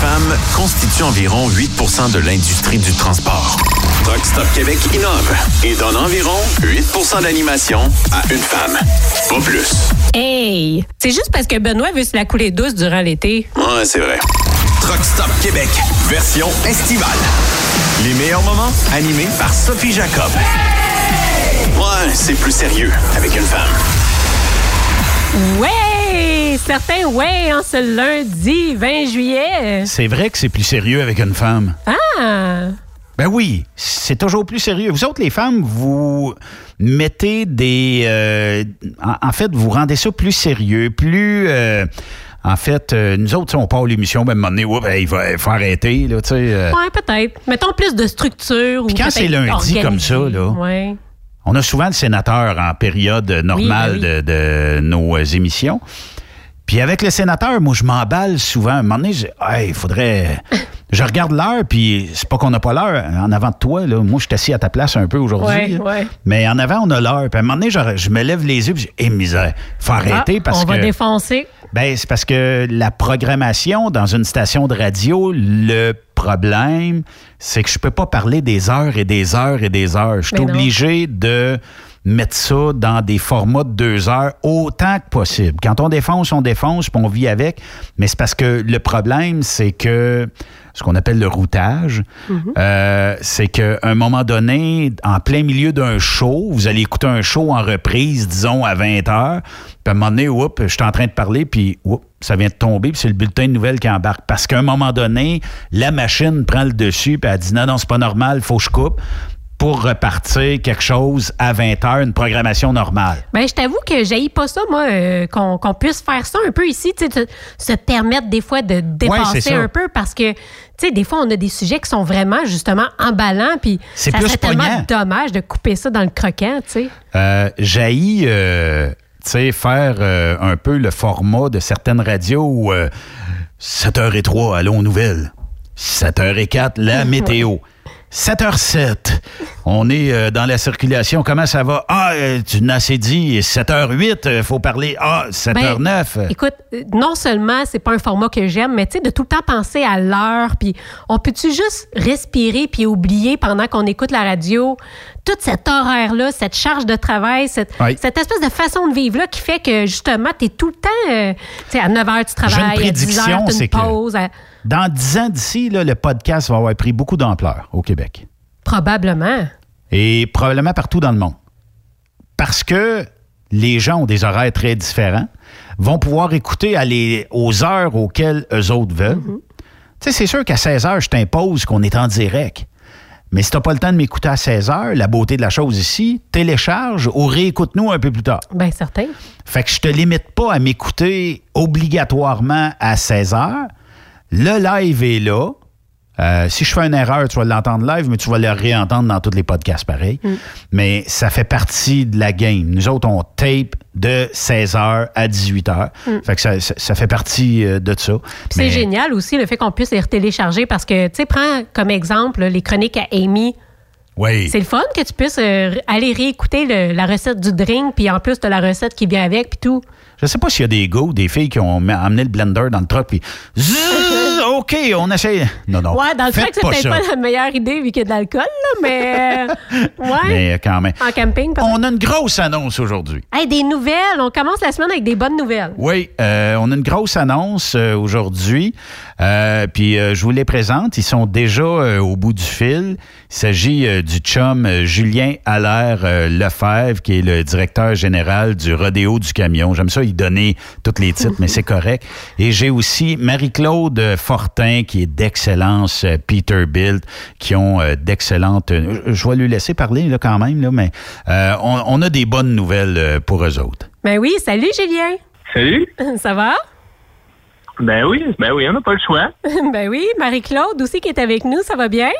femmes constituent environ 8% de l'industrie du transport. Truck Stop Québec innove et donne environ 8% d'animation à une femme. Pas plus. Hey! C'est juste parce que Benoît veut se la couler douce durant l'été. Ouais, c'est vrai. Truck Stop Québec, version estivale. Les meilleurs moments animés par Sophie Jacob. Ouais, c'est plus sérieux avec une femme. Ouais! Certains ouais en ce lundi 20 juillet. C'est vrai que c'est plus sérieux avec une femme. Ah! Ben oui, c'est toujours plus sérieux. Vous autres, les femmes, vous mettez des... euh, en, en fait, vous rendez ça plus sérieux, plus... euh, en fait, euh, nous autres, si on part l'émission, ben, à un moment donné, oups, hey, il, va, il faut arrêter, là, sais. Ouais, peut-être. Mettons plus de structure. Puis quand c'est lundi comme ça, là. Ouais. On a souvent le sénateur en période normale Oui, ben de, de nos euh, émissions. Puis avec le sénateur, moi, je m'emballe souvent. À un moment donné, je il faudrait... je regarde l'heure, puis c'est pas qu'on n'a pas l'heure. En avant de toi, là, moi, je suis assis à ta place un peu aujourd'hui. Ouais, ouais. Mais en avant, on a l'heure. Puis à un moment donné, je, je me lève les yeux, puis je dis, eh, misère, faut arrêter Ah, parce on que... va défoncer. Ben, c'est parce que la programmation dans une station de radio, le problème, c'est que je peux pas parler des heures et des heures et des heures. Je suis Ben obligé de mettre ça dans des formats de deux heures autant que possible. Quand on défonce, on défonce, puis on vit avec. Mais c'est parce que le problème, c'est que ce qu'on appelle le routage, euh, c'est qu'à un moment donné, en plein milieu d'un show, vous allez écouter un show en reprise, disons, à 20 heures, puis à un moment donné, oups, je suis en train de parler, puis oups, ça vient de tomber, puis c'est le bulletin de nouvelles qui embarque. Parce qu'à un moment donné, la machine prend le dessus, puis elle dit non, non, c'est pas normal, faut que je coupe pour repartir quelque chose à 20 heures, une programmation normale? Ben, je t'avoue que j'haïs pas ça, moi, euh, qu'on puisse faire ça un peu ici, de- se permettre des fois de dépasser un peu parce que, tu sais, des fois, on a des sujets qui sont vraiment, justement, emballants, puis C'est ça plus serait tellement dommage de couper ça dans le croquant, tu sais. Euh, euh, tu sais, faire euh, un peu le format de certaines radios où euh, 7h03, allons aux nouvelles. 7h04, la météo. 7h07, on est euh, dans la circulation. Comment ça va? Ah, euh, tu n'as assez dit. 7h08, il faut parler. Ah, 7h09. Ben, écoute, euh, non seulement c'est pas un format que j'aime, mais tu sais, de tout le temps penser à l'heure, puis on peut-tu juste respirer puis oublier pendant qu'on écoute la radio toute cette horaire-là, cette charge de travail, cette, Oui. cette espèce de façon de vivre-là qui fait que justement, tu es tout le temps, euh, tu sais, à 9 h tu J'ai une travailles, à 10 prédiction, h tu c'est une que- pause, à- Dans 10 ans d'ici, le podcast va avoir pris beaucoup d'ampleur au Québec. probablement. et probablement partout dans le monde. Parce que les gens ont des horaires très différents, vont pouvoir écouter à les- aux heures auxquelles eux autres veulent. Tu sais, c'est sûr qu'à 16 heures, je t'impose qu'on est en direct. Mais si t'as pas le temps de m'écouter à 16 heures, la beauté de la chose ici, télécharge ou réécoute-nous un peu plus tard. Bien certain. Fait que je te limite pas à m'écouter obligatoirement à 16 heures. Le live est là. Euh, si je fais une erreur, tu vas l'entendre live, mais tu vas le réentendre dans tous les podcasts pareil. Mais ça fait partie de la game. Nous autres, on tape de 16h à 18h. Fait que ça, ça- ça fait partie euh, de ça. C'est Mais- génial aussi le fait qu'on puisse les télécharger parce que, tu sais, prends comme exemple les chroniques à Amy. Oui. C'est le fun que tu puisses euh, aller réécouter le- la recette du drink, puis en plus, de la recette qui vient avec, puis tout. Je sais pas s'il y a des gars ou des filles qui ont amené le blender dans le truck puis OK, on essaie. Non, non. Ouais, dans le truck, c'est peut-être pas la meilleure idée vu qu'il y a de l'alcool, là, mais. euh, ouais. Mais quand même. En camping. On a une grosse annonce aujourd'hui. Hey, des nouvelles. On commence la semaine avec des bonnes nouvelles. Oui, euh, on a une grosse annonce euh, aujourd'hui. Euh, puis euh, je vous les présente. Ils sont déjà au bout du fil. Il s'agit euh, du chum euh, Julien Allaire euh, Lefebvre, qui est le directeur général du Rodéo du Camion. J'aime ça, il donnait tous les titres, mais c'est correct. Et j'ai aussi Marie-Claude Fortin, qui est d'excellence euh, Peterbilt, qui ont euh, d'excellentes... je vais lui laisser parler là, quand même, là, mais euh, on, on a des bonnes nouvelles euh, pour eux autres. Ben oui, salut Julien. Salut. Ça va? Ben oui, ben oui, on n'a pas le choix. ben oui, Marie-Claude aussi qui est avec nous, ça va bien?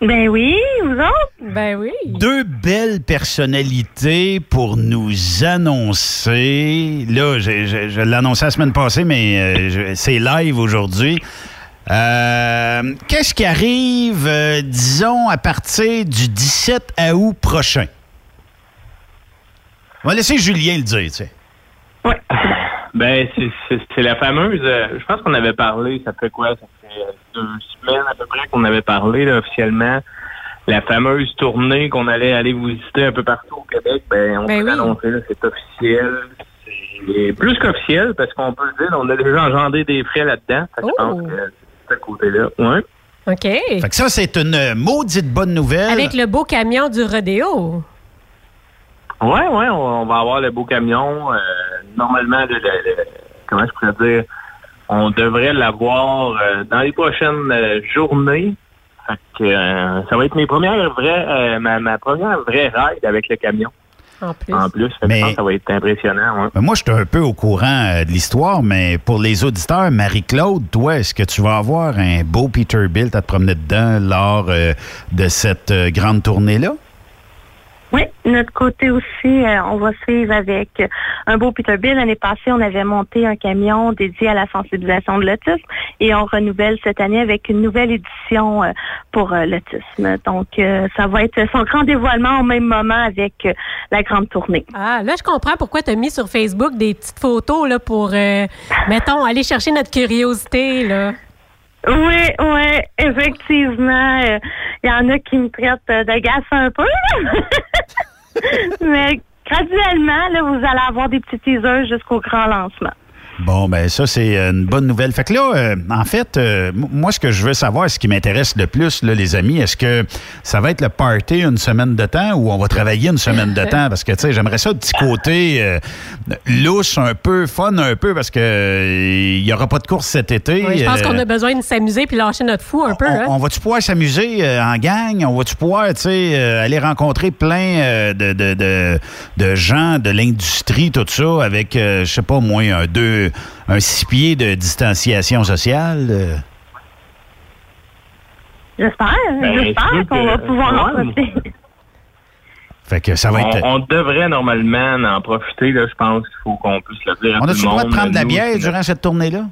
Ben oui, vous autres? Ben oui. deux belles personnalités pour nous annoncer. Là, je, je- je l'ai annoncé la semaine passée, mais euh, c'est live aujourd'hui. Euh, Qu'est-ce qui arrive, euh, disons, à partir du 17 août prochain? On va laisser Julien le dire, tu sais. Ouais. Ben, c'est la fameuse. Euh, je pense qu'on avait parlé, ça fait quoi? Ça fait deux semaines à peu près qu'on avait parlé officiellement. La fameuse tournée qu'on allait aller vous visiter un peu partout au Québec, ben, on ben peut c'est officiel. C'est plus qu'officiel parce qu'on peut le dire, on a déjà engendré des frais là-dedans. Je pense oh. que c'est à côté-là. Ouais. OK. Fait que ça, c'est une maudite bonne nouvelle. Avec le beau camion du rodéo. Oui, oui, on, va avoir le beau camion. Euh, normalement, le, comment je pourrais dire, on devrait l'avoir euh, dans les prochaines euh, journées. Fait que, ça va être mes premières vraies, ma, première vraie ride avec le camion. En plus. En plus, ça va être impressionnant. Moi, je suis un peu au courant de l'histoire, mais pour les auditeurs, Marie-Claude, toi, est-ce que tu vas avoir un beau Peterbilt à te promener dedans lors de cette grande tournée-là? Oui, notre côté aussi, euh, on va suivre avec un beau Peterbilt. L'année passée, on avait monté un camion dédié à la sensibilisation de l'autisme et on renouvelle cette année avec une nouvelle édition euh, pour euh, l'autisme. Donc, ça va être son grand dévoilement au même moment avec la grande tournée. Ah, là, je comprends pourquoi tu as mis sur Facebook des petites photos là, pour, mettons, aller chercher notre curiosité. Là. Oui, oui, effectivement. Il y en a qui me traitent de un peu. Mais graduellement, là, vous allez avoir des petits teasers jusqu'au grand lancement. Bon, ben ça, c'est une bonne nouvelle. Fait que là, euh, en fait, euh, moi, ce que je veux savoir, ce qui m'intéresse le plus, là, les amis, est-ce que ça va être le party une semaine de temps ou on va travailler une semaine de temps? Parce que, tu sais, j'aimerais ça, le petit côté euh, louche, un peu, fun un peu, parce que il n'y aura pas de course cet été. je pense qu'on a besoin de s'amuser puis lâcher notre fou un peu. On, hein? va-tu pouvoir s'amuser en gang? On va-tu pouvoir, tu sais, aller rencontrer plein de, de, de, de gens de l'industrie, tout ça, avec, je sais pas, moins un, deux un six pieds de distanciation sociale? Euh? J'espère. Ben, J'espère qu'on va pouvoir en profiter. Fait que ça va être... on, devrait normalement en profiter, là, je pense qu'il faut qu'on puisse le dire. On a-tu le droit de prendre de la bière durant cette tournée-là?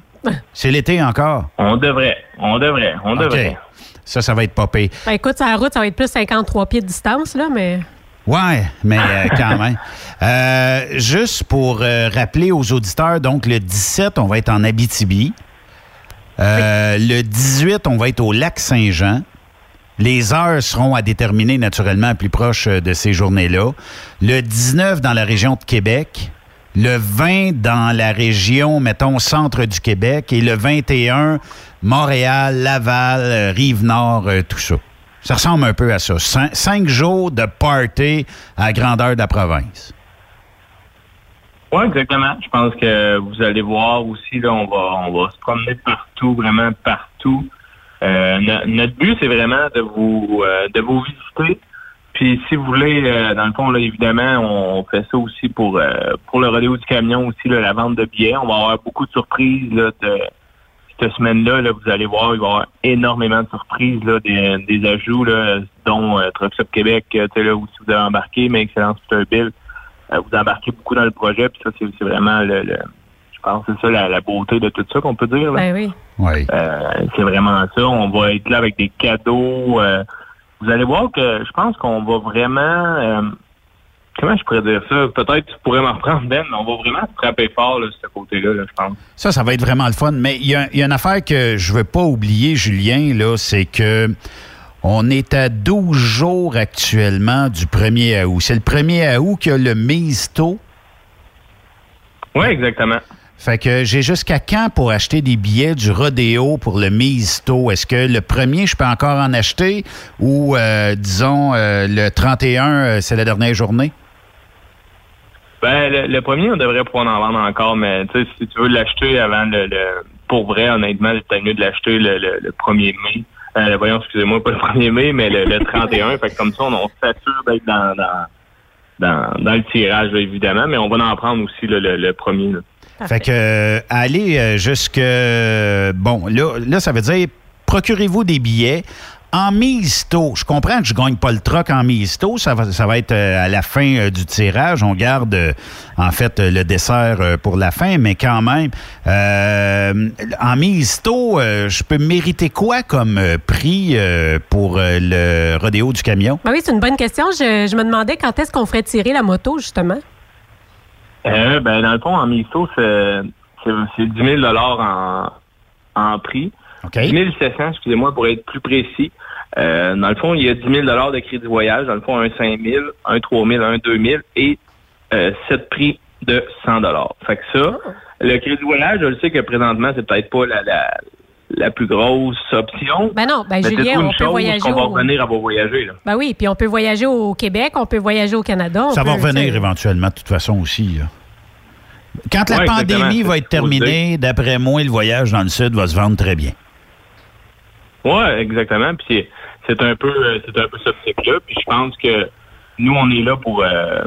C'est l'été encore? On devrait. On devrait. On devrait. Ça, ça va être popé. Ben, écoute, sur la route, ça va être plus 53 pieds de distance, là, mais. Ouais, mais euh, quand même. Euh, juste pour euh, rappeler aux auditeurs, donc le 17, on va être en Abitibi. Le 18, on va être au lac Saint-Jean. Les heures seront à déterminer naturellement plus proche de ces journées-là. Le 19 dans la région de Québec. Le 20 dans la région, mettons, centre du Québec. Et le 21, Montréal, Laval, Rive-Nord, tout ça. Ça ressemble un peu à ça. Cinq, jours de party à grandeur de la province. Oui, exactement. Je pense que vous allez voir aussi, là, on va, on va se promener partout, vraiment partout. Euh, notre but, c'est vraiment de vous euh, de vous visiter. Puis si vous voulez, euh, dans le fond, là, évidemment, on fait ça aussi pour pour le rodéo du camion aussi, la vente de billets. On va avoir beaucoup de surprises là, de cette semaine-là, là, vous allez voir, il va y avoir énormément de surprises, là, des, ajouts, là, dont euh, Trucks Up Québec, euh, là, où si vous avez embarqué, mais Excellence Peterbilt, euh, vous embarquez beaucoup dans le projet, puis ça, c'est vraiment le, je pense c'est ça la, beauté de tout ça qu'on peut dire. Ben oui. oui. Euh, c'est vraiment ça. On va être là avec des cadeaux. vous allez voir que je pense qu'on va vraiment comment je pourrais dire ça? Peut-être tu pourrais m'en reprendre, Ben, mais on va vraiment frapper fort, là, ce côté-là, je pense. Ça, ça va être vraiment le fun. Mais il y a, une affaire que je ne veux pas oublier, Julien, là, c'est que on est à 12 jours actuellement du 1er août. C'est le 1er août qu'il y a le Misto. Oui, exactement. Fait que j'ai jusqu'à quand pour acheter des billets du rodéo pour le Misto? Est-ce que le premier, je peux encore en acheter ou, euh, disons, euh, le 31, euh, c'est la dernière journée? Ben, le, premier, on devrait pouvoir en vendre encore, mais tu sais, si tu veux l'acheter avant le, Pour vrai, honnêtement, c'est mieux de l'acheter le, le, 1er mai. Euh, voyons, excusez-moi, pas le 1er mai, mais le, 31. fait que comme ça, on, s'assure d'être dans, dans, dans, le tirage, évidemment, mais on va en prendre aussi le, premier. Fait que euh, aller euh, jusque bon là là ça veut dire procurez-vous des billets en mise je comprends que je gagne pas le troc en mise ça va, ça va être euh, à la fin euh, du tirage. On garde euh, en fait le dessert pour la fin, mais quand même, en mise je peux mériter quoi comme prix pour le rodéo du camion? Ben oui, c'est une bonne question. Je, je me demandais quand est-ce qu'on ferait tirer la moto, justement. Euh, ben, dans le fond, en MISO, c'est c'est 10 000 en, en prix. OK. 10 700, excusez-moi, pour être plus précis. Euh, dans le fond, il y a 10 000 de crédit voyage. Dans le fond, un 5 000, un 3 000, un 2 000 et euh, 7 prix de 100 Fait que ça, le crédit voyage, je le sais que présentement, c'est peut-être pas la, la, la plus grosse option. Ben non, ben Julien, on peut voyager qu'on va au... revenir à vos voyager. Là. Ben oui, puis on peut voyager au Québec, on peut voyager au Canada. on Ça va revenir éventuellement, de toute façon aussi. là. Quand la Ouais, pandémie va être terminée, d'après moi, le voyage dans le Sud va se vendre très bien. Ouais, exactement. Puis c'est- un peu euh, c'est un peu ce cycle-là. Puis je pense que nous, on est là pour euh,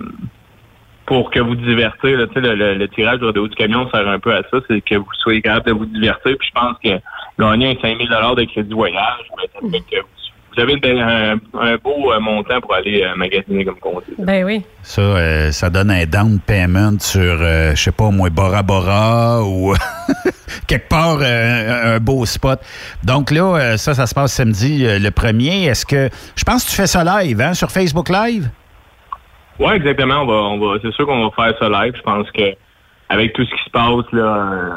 pour que vous divertir. là. Le, tirage de haut du camion sert un peu à ça, c'est que vous soyez capable de vous divertir. Puis je pense que gagner un 5 000 de crédit voyage, ben, ça fait que vous- vous avez une belle- un, un beau euh, montant pour aller euh, magasiner comme on dit. Ben oui. Ça, euh, ça donne un down payment sur, euh, je sais pas, moi, Bora Bora ou quelque part euh, un, un beau spot. Donc là, euh, ça, ça se passe samedi euh, le premier. Est-ce que. Je pense que tu fais ça live, hein, sur Facebook Live? Oui, exactement. On va, on va, c'est sûr qu'on va faire ça live. Je pense que avec tout ce qui se passe là, euh,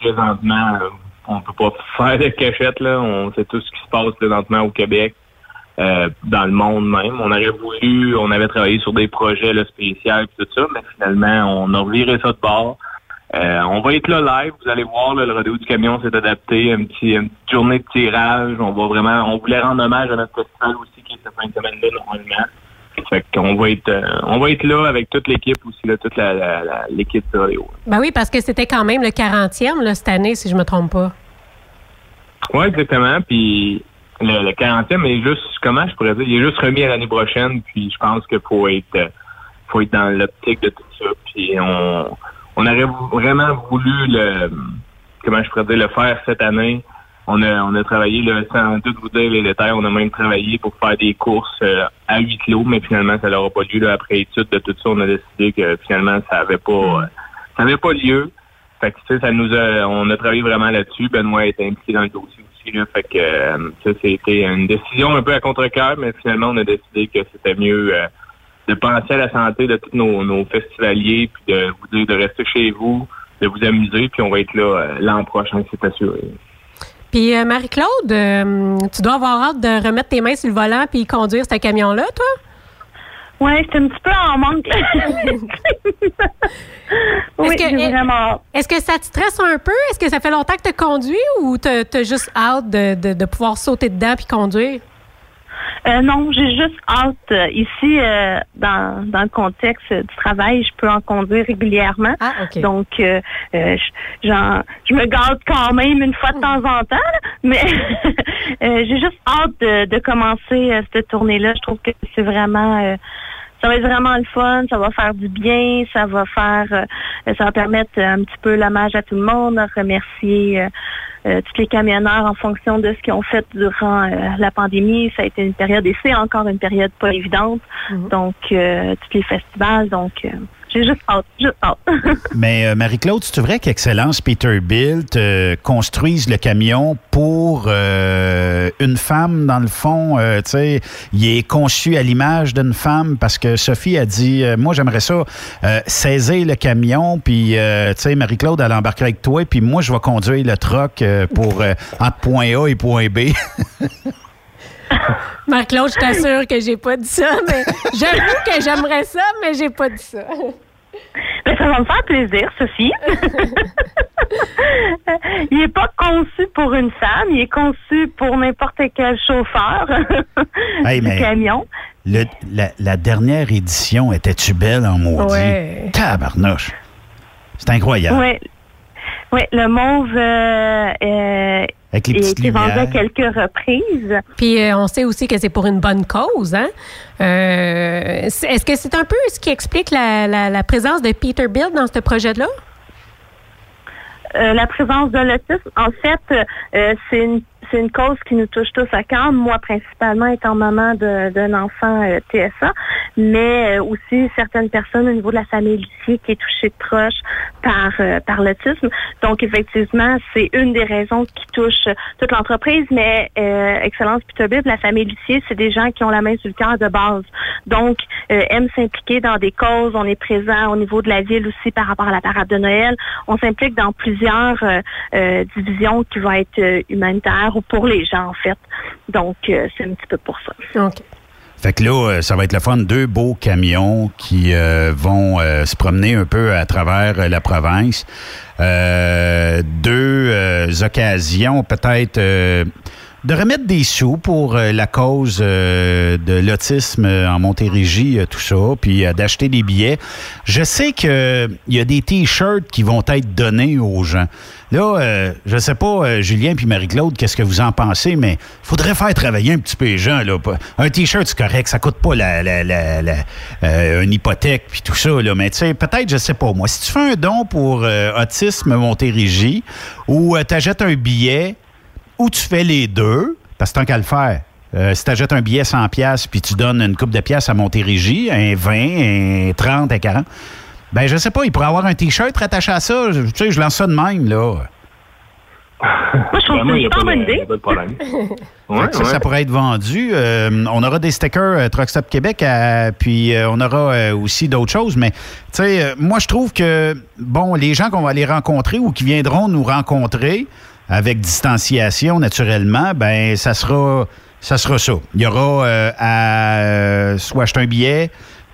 présentement, euh, on peut pas faire de cachette. Là. On sait tout ce qui se passe présentement au Québec, euh, dans le monde même. On aurait voulu, on avait travaillé sur des projets là, spéciaux et tout ça, mais finalement, on a reviré ça de bord. Euh, on va être là live. Vous allez voir, là, le rodéo du camion s'est adapté. Un petit, une petite journée de tirage. On va vraiment, on voulait rendre hommage à notre festival aussi qui est cette fin de semaine-là normalement. Fait qu'on va être, euh, on va être là avec toute l'équipe aussi, là, toute la, la- la- l'équipe de rodéo. Ben oui, parce que c'était quand même le 40e là, cette année, si je me trompe pas. Oui, exactement. Puis le, le 40e est juste, comment je pourrais dire, il est juste remis à l'année prochaine. Puis je pense qu'il faut être, euh, faut être dans l'optique de tout ça. Puis on, on aurait vraiment voulu le, comment je pourrais dire, le faire cette année. On a, on a travaillé, là, sans tout vous dire les détails, on a même travaillé pour faire des courses euh, à huis clos, mais finalement, ça n'aura pas lieu. Là, après étude de tout ça, on a décidé que finalement, ça avait pas, euh, ça avait pas lieu. Fait que, ça nous a, on a travaillé vraiment là-dessus. Benoît est impliqué dans le dossier aussi, là. Fait que, euh, ça, c'était une décision un peu à contre-cœur, mais finalement, on a décidé que c'était mieux euh, de penser à la santé de tous nos, nos festivaliers, puis de vous dire de rester chez vous, de vous amuser, puis on va être là l'an prochain, c'est assuré. Puis euh, Marie-Claude, euh, tu dois avoir hâte de remettre tes mains sur le volant puis conduire ce camion-là, toi? Oui, c'est un petit peu en manque. oui, Est-ce que- vraiment. Est-ce que ça te stresse un peu? Est-ce que ça fait longtemps que tu conduis ou tu as juste hâte de, de- de pouvoir sauter dedans puis conduire? Euh, non, j'ai juste hâte. euh, Ici, euh, dans, dans le contexte du travail, je peux en conduire régulièrement. Ah, OK. Donc, euh, euh, je, j'en- je me garde quand même une fois de temps en temps, là, mais euh, j'ai juste hâte de, de commencer cette tournée-là. Je trouve que c'est vraiment... ça va être vraiment le fun, ça va faire du bien, ça va faire, euh, ça va permettre un petit peu l'hommage à tout le monde, à remercier euh, euh, tous les camionneurs en fonction de ce qu'ils ont fait durant euh, la pandémie. Ça a été une période, et c'est encore une période pas évidente. Mhm. Donc, euh, tous les festivals, donc j'ai juste hâte, juste hâte. Mais euh, Marie-Claude, c'est vrai qu'Excellence Peterbilt euh, construise le camion pour euh, une femme, dans le fond, euh, tu sais, il est conçu à l'image d'une femme parce que Sophie a dit, euh, moi j'aimerais ça euh, saisir le camion, puis tu sais, Marie-Claude, elle embarquera avec toi, puis moi je vais conduire le truck euh, pour entre point A et point B. Marc-Claude, je t'assure que j'ai pas dit ça, mais j'avoue que j'aimerais ça, mais j'ai pas dit ça. Ben, ça va me faire plaisir, Sophie. il n'est pas conçu pour une femme, il est conçu pour n'importe quel chauffeur Hey, du mais- camion. Le- la, la dernière édition était-tu belle en maudit? Ouais. Tabarnouche. C'est incroyable. Oui. Oui, le mauve euh, euh, Avec les petites vendu à quelques reprises. Puis euh, on sait aussi que c'est pour une bonne cause. Hein? Euh, Est-ce que c'est un peu ce qui explique la, la- la présence de Peterbilt dans ce projet-là? Euh, la présence de l'autisme, en fait, euh, c'est une c'est une cause qui nous touche tous à cœur. Moi, principalement, étant maman d'un enfant euh, TSA, mais euh, aussi certaines personnes au niveau de la famille ici qui est touchée de proche par euh, par l'autisme. Donc, effectivement, c'est une des raisons qui touche toute l'entreprise, mais Excellence Peterbilt, la famille Lucier, c'est des gens qui ont la main sur le cœur de base. Donc, aiment s'impliquer dans des causes. On est présent au niveau de la ville aussi par rapport à la parade de Noël. On s'implique dans plusieurs divisions qui vont être humanitaires pour les gens, en fait. Donc, c'est un petit peu pour ça. OK. Fait que là, euh, ça va être le fun. Deux beaux camions qui euh, vont euh, se promener un peu à travers la province. deux occasions peut-être de remettre des sous pour la cause de l'autisme en Montérégie, tout ça, puis d'acheter des billets. Je sais qu'il y a des T-shirts qui vont être donnés aux gens. Là, euh, je sais pas, euh, Julien puis Marie-Claude, qu'est-ce que vous en pensez, mais faudrait faire travailler un petit peu les gens. Là. Un T-shirt, c'est correct, ça coûte pas la, la, la, euh, une hypothèque puis tout ça. Là. Mais tu peut-être, je sais pas moi, si tu fais un don pour Autisme Montérégie ou tu achètes un billet ou tu fais les deux, parce que tant qu'à le faire, si tu achètes un billet 100$ puis tu donnes une coupe de pièces à Montérégie, un 20, un 30, un 40, ben, je sais pas, il pourrait avoir un T-shirt rattaché à ça. Tu sais, je lance ça de même, là. Moi, je trouve que c'est une bonne idée. ça, ça, pourrait être vendu. Euh, on aura des stickers euh, Truck Stop Québec, puis euh, on aura aussi d'autres choses. Mais, tu sais, moi, je trouve que, bon, les gens qu'on va aller rencontrer ou qui viendront nous rencontrer avec distanciation, naturellement, ben ça sera, ça sera ça. Il y aura à soit acheter un billet,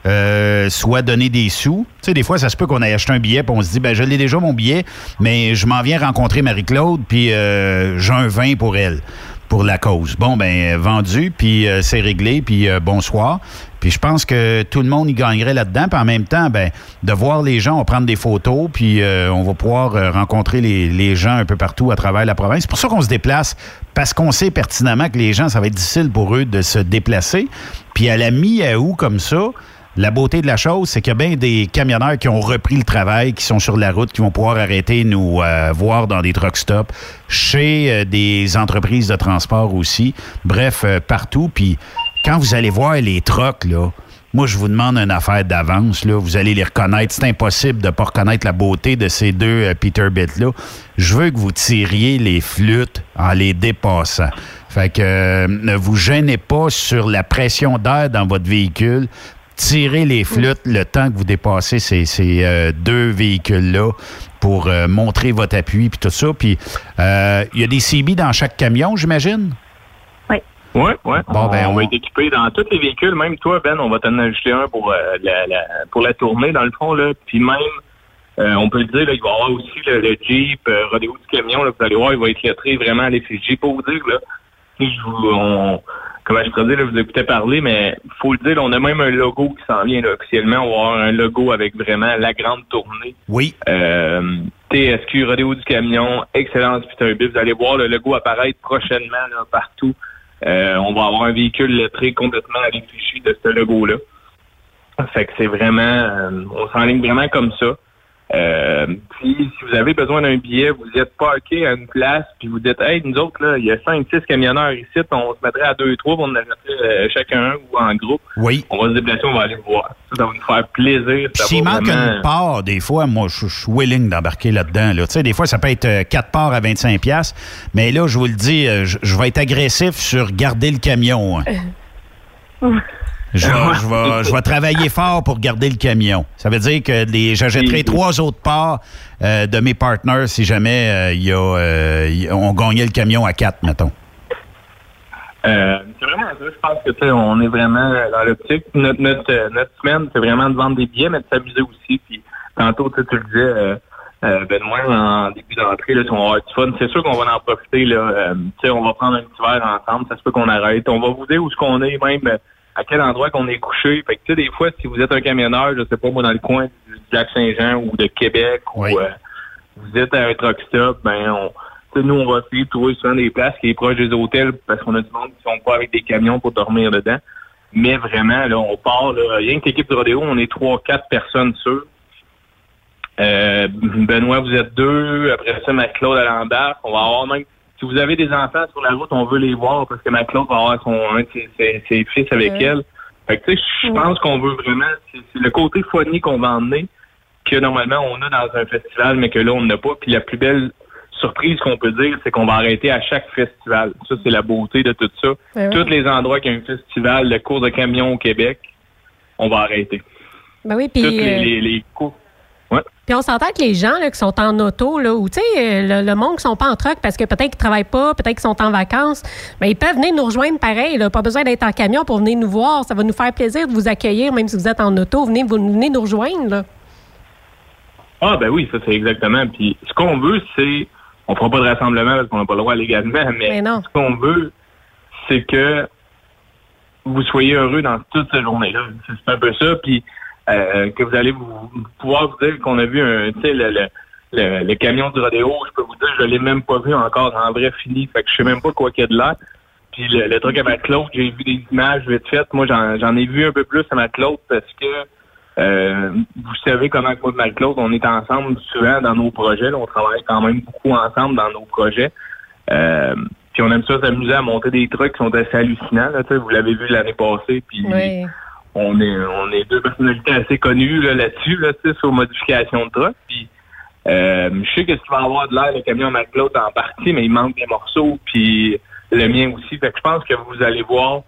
euh, soit donner des sous. Tu sais, des fois, ça se peut qu'on ait acheté un billet puis on se dit, ben je l'ai déjà mon billet, mais je m'en viens rencontrer Marie-Claude puis euh, j'ai un vin pour elle, pour la cause. Bon, ben vendu, puis euh, c'est réglé, puis bonsoir. Puis je pense que tout le monde y gagnerait là-dedans. Puis en même temps, ben de voir les gens, on prendre des photos, puis on va pouvoir rencontrer les, les, gens un peu partout à travers la province. C'est pour ça qu'on se déplace, parce qu'on sait pertinemment que les gens, ça va être difficile pour eux de se déplacer. Puis à la mi-août comme ça, la beauté de la chose, c'est qu'il y a bien des camionneurs qui ont repris le travail, qui sont sur la route, qui vont pouvoir arrêter nous euh, voir dans des truck stops, chez euh, des entreprises de transport aussi. Bref, euh, partout. Puis quand vous allez voir les trucks, là, moi, je vous demande une affaire d'avance. Là. Vous allez les reconnaître. C'est impossible de ne pas reconnaître la beauté de ces deux Peterbilt-là. Je veux que vous tiriez les flûtes en les dépassant. Fait que ne vous gênez pas sur la pression d'air dans votre véhicule tirer les flûtes le temps que vous dépassez ces, ces euh, deux véhicules-là pour euh, montrer votre appui puis tout ça. Puis euh, il y a des CB dans chaque camion, j'imagine? Oui. Oui, oui. Bon, ben, on, va être équipé dans tous les véhicules. Même toi, Ben, on va t'en ajouter un pour, la, la, pour la tournée, dans le fond. Là. Puis même, on peut le dire, là, il va y avoir aussi le, Jeep rodéo du camion. Là, vous allez voir, il va être lettré vraiment à l'effigie. Pour vous dire, là, je vous, on, comment je pourrais dire, vous écoutez parler, mais faut le dire, on a même un logo qui s'en vient officiellement. On va avoir un logo avec vraiment la grande tournée. Oui. Euh, TSQ, Rodéo du Camion, Excellence Peterbilt. Vous allez voir le logo apparaître prochainement partout. Euh, on va avoir un véhicule lettré complètement l'effigie de ce logo-là. Fait que c'est vraiment, euh, on s'enligne vraiment comme ça. Euh, puis, si vous avez besoin d'un billet, vous êtes parké à une place, puis vous dites, hey, nous autres, là, il y a 5-6 camionneurs ici, on se mettrait à 2-3, on en arrêterait euh, chacun ou en groupe. Oui. On va se déplacer, on va aller voir. Ça, va nous faire plaisir. S'il manque une part, des fois, moi, je suis willing d'embarquer là-dedans. Là. Tu sais, des fois, ça peut être 4 euh, parts à 25$, mais là, je vous le dis, je, vais être agressif sur garder le camion. Hein. Je vais, je, vais, travailler fort pour garder le camion. Ça veut dire que j'achèterai trois autres parts euh, de mes partenaires si jamais euh, y a, euh, on gagnait le camion à quatre, mettons. c'est vraiment ça. Je pense que on est vraiment dans l'optique. Notre, notre, notre semaine, c'est vraiment de vendre des billets, mais de s'amuser aussi. Puis tantôt, tu le disais, Benoît, en début d'entrée, là, on va avoir du fun. C'est sûr qu'on va en profiter. Là, on va prendre un petit verre ensemble. Ça se peut qu'on arrête. On va vous dire où ce qu'on est, même à quel endroit qu'on est couché. Fait que, tu sais, des fois, si vous êtes un camionneur, je sais pas, moi, dans le coin du Lac-Saint-Jean ou de Québec, ou euh, vous êtes à un truck stop, ben, on, nous, on va essayer de trouver souvent des places qui est proche des hôtels parce qu'on a du monde qui sont pas avec des camions pour dormir dedans. Mais vraiment, là, on part, là, rien que l'équipe de rodéo, on est trois, quatre personnes sûres. Euh, Benoît, vous êtes deux. Après ça, à l'embarque. On va avoir même si vous avez des enfants sur la route, on veut les voir parce que ma Claude va avoir son, un de ses, ses- ses fils avec Ouais. elle. Fait que, tu sais, je pense qu'on veut vraiment, c'est le côté funny qu'on va emmener que normalement on a dans un festival, mais que là, on n'a pas. Puis la plus belle surprise qu'on peut dire, c'est qu'on va arrêter à chaque festival. Ça, c'est la beauté de tout ça. Tous les endroits qu'il y a un festival, le cours de camion au Québec, on va arrêter. Ben oui, Tous puis les, euh, les, les cours. Puis on s'entend que les gens là, qui sont en auto, là, ou tu sais, le, le monde qui sont pas en truck parce que peut-être qu'ils travaillent pas, peut-être qu'ils sont en vacances, ben, ils peuvent venir nous rejoindre pareil. Là. Pas besoin d'être en camion pour venir nous voir. Ça va nous faire plaisir de vous accueillir, même si vous êtes en auto. Venez, vous, venez nous rejoindre. Là. Ah ben oui, ça c'est exactement. Puis ce qu'on veut, c'est on fera pas de rassemblement parce qu'on n'a pas le droit légalement, mais, Mais non. ce qu'on veut, c'est que vous soyez heureux dans toute cette journée-là. C'est c'est un peu ça. Puis euh, que vous allez vous, pouvoir vous dire qu'on a vu un, le, le, camion du rodéo, je peux vous dire, je l'ai même pas vu encore en vrai fini. Fait que je sais même pas quoi qu'il y a de là. Puis le, truc à ma Claude, j'ai vu des images vite faites. Moi, j'en ai vu un peu plus à Claude parce que euh, vous savez comment moi et Marie-Claude, on est ensemble souvent dans nos projets. on travaille quand même beaucoup ensemble dans nos projets. Euh, puis on aime ça s'amuser à monter des trucs qui sont assez hallucinants. Là, vous l'avez vu l'année passée. Puis Oui. On est on est deux personnalités assez connues là, là-dessus, là, tu sais, sur modification de truck. Puis euh, je sais que ce qu'il va avoir de l'air le camion Marie-Claude en partie, mais il manque des morceaux. Puis le mien aussi. Fait que je pense que vous allez voir.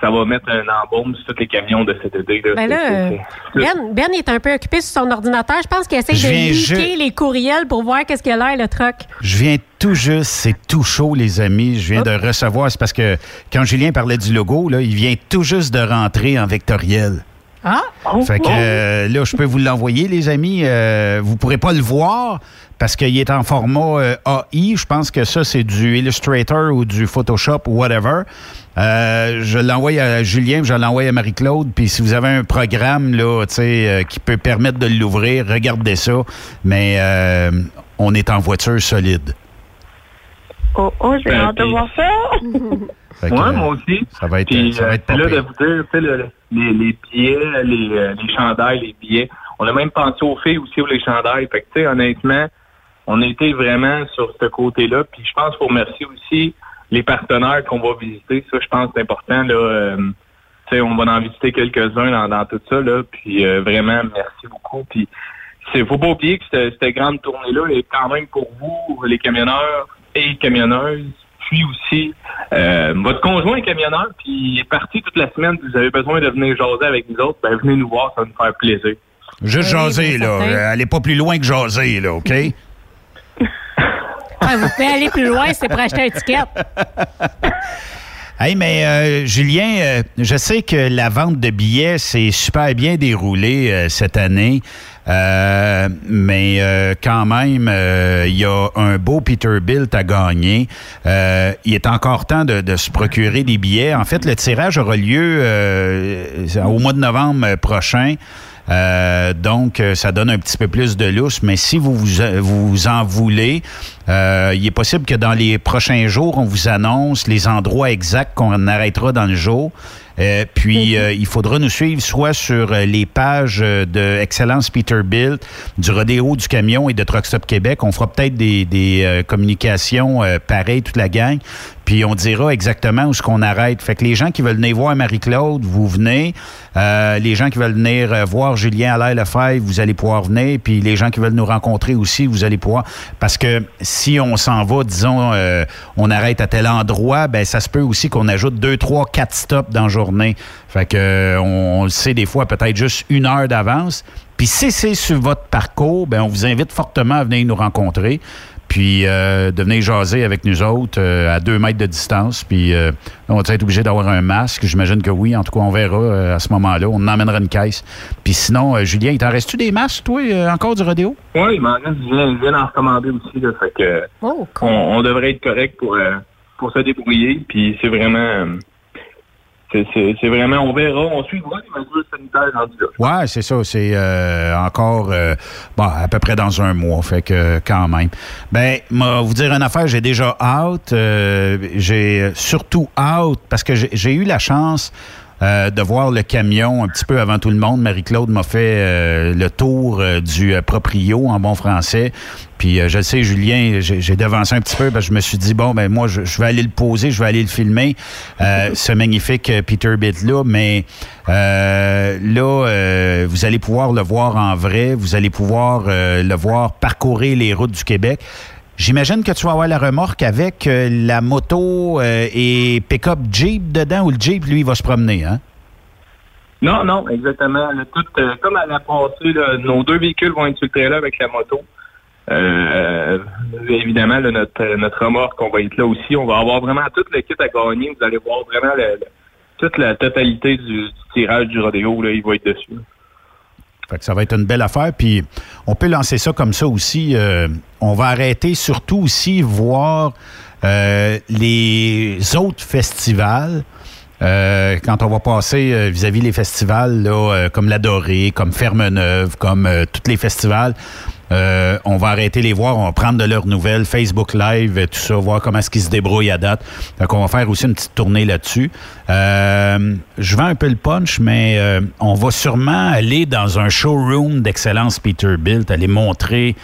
Ça va mettre un embaume sur tous les camions de cet été. Là. Ben là, Ben, ben est un peu occupé sur son ordinateur. Je pense qu'il essaie Je de viens liker les courriels pour voir qu'est-ce qu'il a l'air, le truck. Je viens tout juste, c'est tout chaud, les amis. Je viens de recevoir, c'est parce que quand Julien parlait du logo, là, il vient tout juste de rentrer en vectoriel. Ah! Fait que euh, là, je peux vous l'envoyer, les amis. Euh, vous pourrez pas le voir parce qu'il est en format euh, AI. Je pense que ça, c'est du Illustrator ou du Photoshop ou whatever. Euh, je l'envoie à Julien, je l'envoie à Marie-Claude. Puis si vous avez un programme là, qui peut permettre de l'ouvrir, regardez ça. Mais on est en voiture solide. Oh, oh, j'ai Ben, hâte de voir ça. Fait que, Ouais, euh, moi aussi. ça va être, Puis, ça va euh, être là de vous dire, tu sais, le- les, les billets, les, euh, les chandails, les billets. On a même pensé aux filles aussi ou les chandails. Fait que, tu sais, honnêtement, on a été vraiment sur ce côté-là. Puis je pense qu'il faut remercier aussi les partenaires qu'on va visiter. Ça, je pense que c'est important. Là, euh, tu sais, on va en visiter quelques-uns dans, dans tout ça. Là, puis euh, vraiment, merci beaucoup. Puis c'est faut pas oublier que cette, cette grande tournée-là est quand même pour vous, les camionneurs et camionneuses. Puis aussi, euh, votre conjoint est camionneur, puis il est parti toute la semaine. Vous avez besoin de venir jaser avec nous autres, ben venez nous voir, ça va nous faire plaisir. Juste Oui, jaser, là. certain. Euh, Allez pas plus loin que jaser, là, OK? Ah, vous pouvez aller plus loin, c'est pour acheter un ticket. Hey, mais euh, Julien, euh, je sais que la vente de billets s'est super bien déroulée euh, cette année, Euh, mais euh, quand même, euh, il y a un beau Peterbilt à gagner. Euh, il est encore temps de, de se procurer des billets. En fait, le tirage aura lieu euh, au mois de novembre prochain. Euh, donc, ça donne un petit peu plus de lousse, mais si vous vous, vous en voulez, euh, il est possible que dans les prochains jours, on vous annonce les endroits exacts qu'on arrêtera dans le jour. Euh, puis, euh, il faudra nous suivre soit sur euh, les pages de Excellence Peterbilt, du Rodéo du Camion et de Truck Stop Québec. On fera peut-être des, des euh, communications pareilles, toute la gang. Puis, on dira exactement où ce qu'on arrête. Fait que les gens qui veulent venir voir Marie-Claude, vous venez. Les gens qui veulent venir voir Julien Allaire Lefebvre, vous allez pouvoir venir. Puis, les gens qui veulent nous rencontrer aussi, vous allez pouvoir. Parce que si on s'en va, disons, on arrête à tel endroit, ben ça se peut aussi qu'on ajoute deux, trois, quatre stops dans la journée. Fait que euh, on, on le sait des fois peut-être juste une heure d'avance. Puis si c'est sur votre parcours, ben on vous invite fortement à venir nous rencontrer. Puis euh, de venir jaser avec nous autres euh, à deux mètres de distance. Puis euh, on va être obligé d'avoir un masque. J'imagine que oui. En tout cas, on verra euh, à ce moment-là. On emmènera une caisse. Puis sinon, euh, Julien, il t'en reste-tu des masques, toi, euh, encore du rodéo? Oui, il m'en reste, je viens, je viens d'en recommander aussi. Là, fait que Oh, on, on devrait être correct pour, euh, pour se débrouiller. Puis c'est vraiment. C'est- vraiment. On verra. On suivra les mesures sanitaires rendues là. Ouais, c'est ça. C'est euh, encore euh, bon, à peu près dans un mois. Fait que quand même. Ben, moi, vous dire une affaire, j'ai déjà out. euh, j'ai surtout out parce que j'ai eu la chance euh, de voir le camion un petit peu avant tout le monde. Marie-Claude m'a fait euh, le tour euh, du proprio en bon français. Puis je sais, Julien, j'ai devancé un petit peu parce que je me suis dit, bon, ben moi, je, vais aller le poser, je vais aller le filmer, ce magnifique Peterbilt-là. Mais là, vous allez pouvoir le voir en vrai, vous allez pouvoir le voir parcourir les routes du Québec. J'imagine que tu vas avoir la remorque avec euh, la moto euh, et pick-up Jeep dedans ou le Jeep, lui, va se promener, hein? Non, non, exactement. Euh, comme à la passée, nos deux véhicules vont être sur le avec la moto. évidemment, notre, remorque, on va être là aussi. On va avoir vraiment tout le kit à gagner. Vous allez voir vraiment toute la totalité du, tirage du rodéo. Là, il va être dessus ça va être une belle affaire. Puis on peut lancer ça comme ça aussi. Euh, on va arrêter surtout aussi voir euh, les autres festivals. Euh, quand on va passer vis-à-vis les festivals là, comme La Dorée, comme Ferme-Neuve, comme tous les festivals, euh, on va arrêter les voir, on va prendre de leurs nouvelles, Facebook Live, tout ça, voir comment est-ce qu'ils se débrouillent à date. Donc, on va faire aussi une petite tournée là-dessus. Euh, je vends un peu le punch, mais euh, on va sûrement aller dans un showroom d'excellence Peterbilt, aller montrer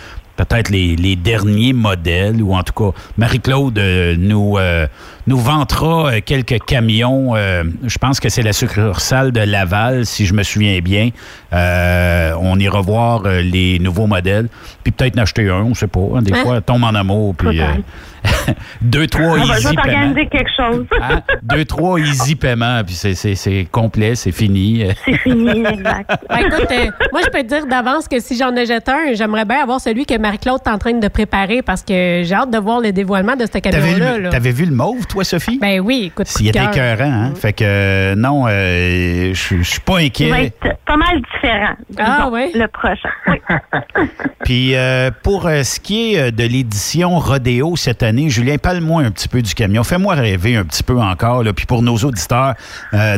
peut-être les, derniers modèles, ou en tout cas, Marie-Claude nous, nous vantera quelques camions. je pense que c'est la succursale de Laval, si je me souviens bien. on ira voir les nouveaux modèles puis peut-être n'acheter un, on sait pas. Hein, des fois, tombe en amour, puis euh, deux, trois on easy organiser quelque chose. Hein? Deux, trois easy paiements, puis c'est complet, c'est fini. C'est fini, exact. écoute, euh, moi, je peux te dire d'avance que si j'en achète un, j'aimerais bien avoir celui que Marie-Claude est en train de préparer parce que j'ai hâte de voir le dévoilement de ce camion-là. T'avais vu le mauve, toi, Sophie? Ben oui, écoute. S'il était écœurant, hein? Fait que euh, non, je suis pas inquiet. Il va être pas mal différent. Ah oui? Le prochain. puis euh, pour euh, ce qui est euh, de l'édition Rodéo cette année, Julien, parle-moi un petit peu du camion. Fais-moi rêver un petit peu encore. Là. Puis pour nos auditeurs,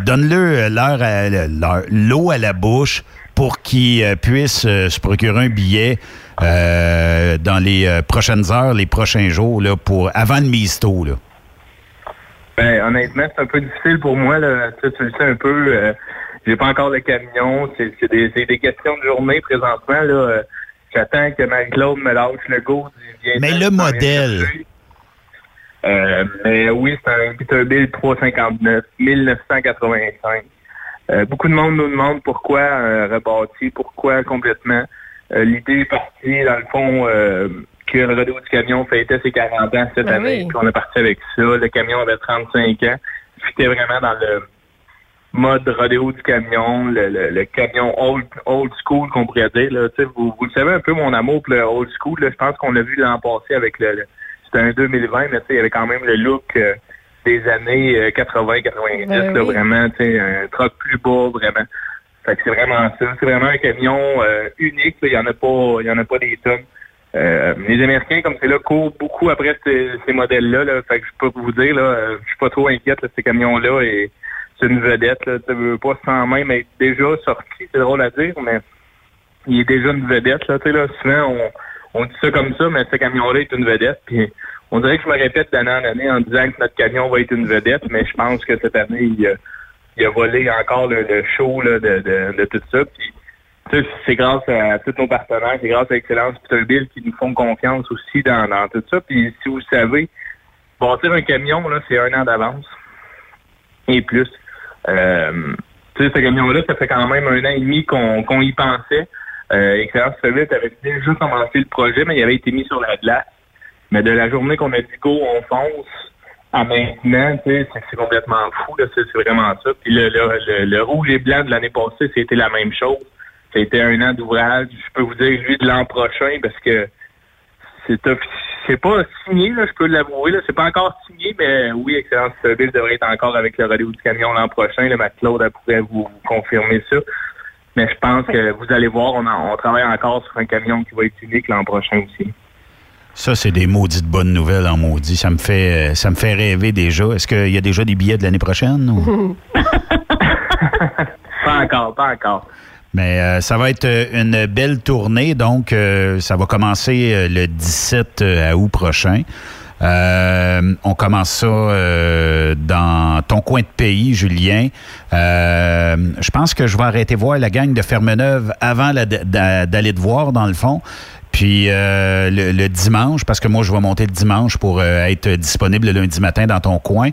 donne-le leur, l'eau à la bouche pour qu'ils puissent se procurer un billet dans les prochaines heures, les prochains jours, là, pour avant le misto. Là. Ben, honnêtement, c'est un peu difficile pour moi. Là. Tu, tu le sais un peu. j'ai pas encore de camion. C'est, des, des, questions de journée présentement. Là. J'attends que Marie-Claude me lâche le go du Mais le modèle. Euh, mais oui, c'est un Peterbilt 359, 1985. Euh, beaucoup de monde nous demande pourquoi euh, rebâti, pourquoi complètement. Euh, l'idée est partie, dans le fond, que le rodéo du camion fêtait ses 40 ans cette ben année, puis on est parti avec ça. Le camion avait 35 ans. C'était vraiment dans le mode rodéo du camion, le, camion old, old school qu'on pourrait dire. Là. Vous, vous le savez un peu mon amour pour le old school. Je pense qu'on l'a vu l'an passé avec le, c'était un 2020, mais il y avait quand même le look euh, des années 80-90, euh, ben là, vraiment, un truck plus bas, vraiment. Fait que c'est vraiment ça. C'est vraiment un camion euh, unique. Il y en a pas, il y en a pas des tonnes. les Américains, comme c'est là, courent beaucoup après ces, modèles-là. Là. Fait que je peux vous dire, là, je suis pas trop inquiète, là, ces camions-là. Et c'est une vedette. Là. Tu veux pas sans même être déjà sorti, c'est drôle à dire, mais il est déjà une vedette. Là, là, souvent, on, on dit ça comme ça, mais ce camion-là est une vedette. Puis on dirait que je me répète d'année en année en disant que notre camion va être une vedette, mais je pense que cette année, il a, volé encore le, show de, tout ça. Puis c'est grâce à tous nos partenaires, c'est grâce à Excellence Peterbilt qui nous font confiance aussi dans, tout ça. Puis si vous savez, bâtir un camion, c'est un an d'avance et plus. Euh, ce camion-là, ça fait quand même un an et demi qu'on y pensait. Euh, Excellence Service avait déjà commencé le projet, mais il avait été mis sur la glace. Mais de la journée qu'on a dit go, on fonce, à maintenant, c'est complètement fou, c'est vraiment ça. Puis le, le, rouge et blanc de l'année passée, c'était la même chose. C'était un an d'ouvrage. Je peux vous dire, lui, de l'an prochain, parce que c'est c'est pas signé, je peux l'avouer. C'est pas encore signé, mais oui, Excellence Bill devrait être encore avec le rodéo du camion l'an prochain. Le Claude pourrait vous confirmer ça. Mais je pense que vous allez voir, on, on travaille encore sur un camion qui va être unique l'an prochain aussi. Ça, c'est des maudites bonnes nouvelles en maudit. Ça me fait ça me fait rêver déjà. Est-ce qu'il y a déjà des billets de l'année prochaine? pas encore, pas encore. Mais euh, ça va être euh, une belle tournée, donc euh, ça va commencer le 17 août prochain. Euh, on commence ça euh, dans ton coin de pays, Julien. Euh, je pense que je vais arrêter voir la gang de Fermeneuve avant d'aller te voir, dans le fond. Puis le, dimanche, parce que moi, je vais monter le dimanche pour être disponible le lundi matin dans ton coin.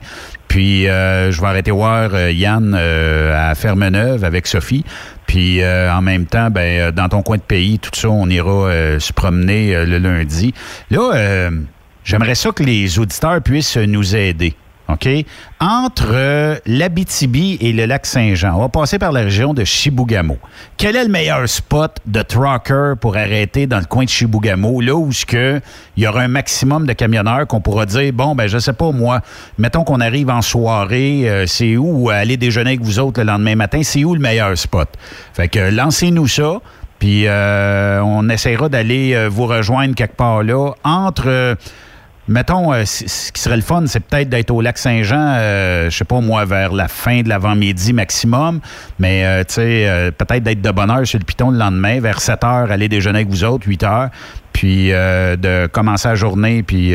Puis je vais arrêter voir Yann à Fermeneuve avec Sophie. Puis en même temps, ben, dans ton coin de pays, tout ça, on ira se promener le lundi. Là, J'aimerais ça que les auditeurs puissent nous aider. OK? Entre euh, l'Abitibi et le lac Saint-Jean, on va passer par la région de Chibougamau. Quel est le meilleur spot de trucker pour arrêter dans le coin de Chibougamau, là où il y aura un maximum de camionneurs qu'on pourra dire, bon, ben je sais pas, moi, mettons qu'on arrive en soirée, euh, c'est où, ou aller déjeuner avec vous autres le lendemain matin, c'est où le meilleur spot? Fait que lancez-nous ça. Puis euh, on essaiera d'aller vous rejoindre quelque part là entre Mettons, euh, ce qui serait le fun, c'est peut-être d'être au lac Saint-Jean, euh, je sais pas moi, vers la fin de l'avant-midi maximum, mais euh, tu sais, peut-être d'être de bonne heure sur le piton le lendemain, vers 7 heures, aller déjeuner avec vous autres, 8 heures, puis de commencer la journée, puis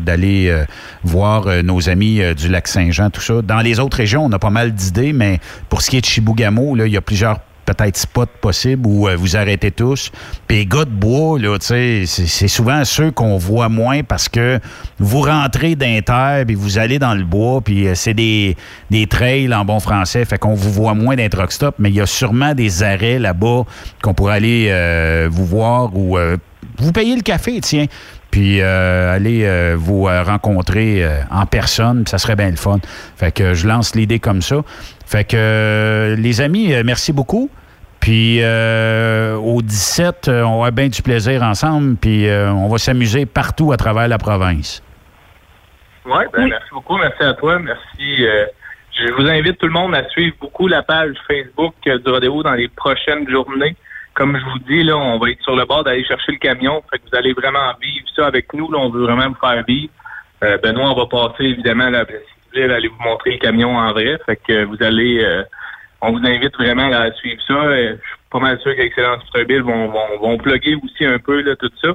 d'aller voir nos amis du lac Saint-Jean, tout ça. Dans les autres régions, on a pas mal d'idées, mais pour ce qui est de Chibougamau, il y a plusieurs peut-être spot possible où euh, vous arrêtez tous. Puis les gars de bois, là, c'est souvent ceux qu'on voit moins parce que vous rentrez d'inter, puis vous allez dans le bois, puis euh, c'est des, des trails en bon français, fait qu'on vous voit moins d'un truck stop, mais il y a sûrement des arrêts là-bas qu'on pourrait aller euh, vous voir ou vous payer le café, tiens puis aller vous rencontrer en personne, ça serait bien le fun. Fait que je lance l'idée comme ça. Fait que, les amis, euh, merci beaucoup. Puis euh, au 17, euh, on va bien du plaisir ensemble, puis on va s'amuser partout à travers la province. Ouais, ben, merci beaucoup, merci à toi, merci. je vous invite tout le monde à suivre beaucoup la page Facebook du Rodéo dans les prochaines journées. Comme je vous dis, là, on va être sur le bord d'aller chercher le camion, fait que vous allez vraiment vivre ça avec nous. Là, on veut vraiment vous faire vivre. Benoît, on va passer évidemment la aller vous montrer le camion en vrai. Fait que vous allez, euh, on vous invite vraiment à suivre ça. Euh, je suis pas mal sûr qu'Excellence Bill vont, vont, vont plugger aussi un peu là, tout ça.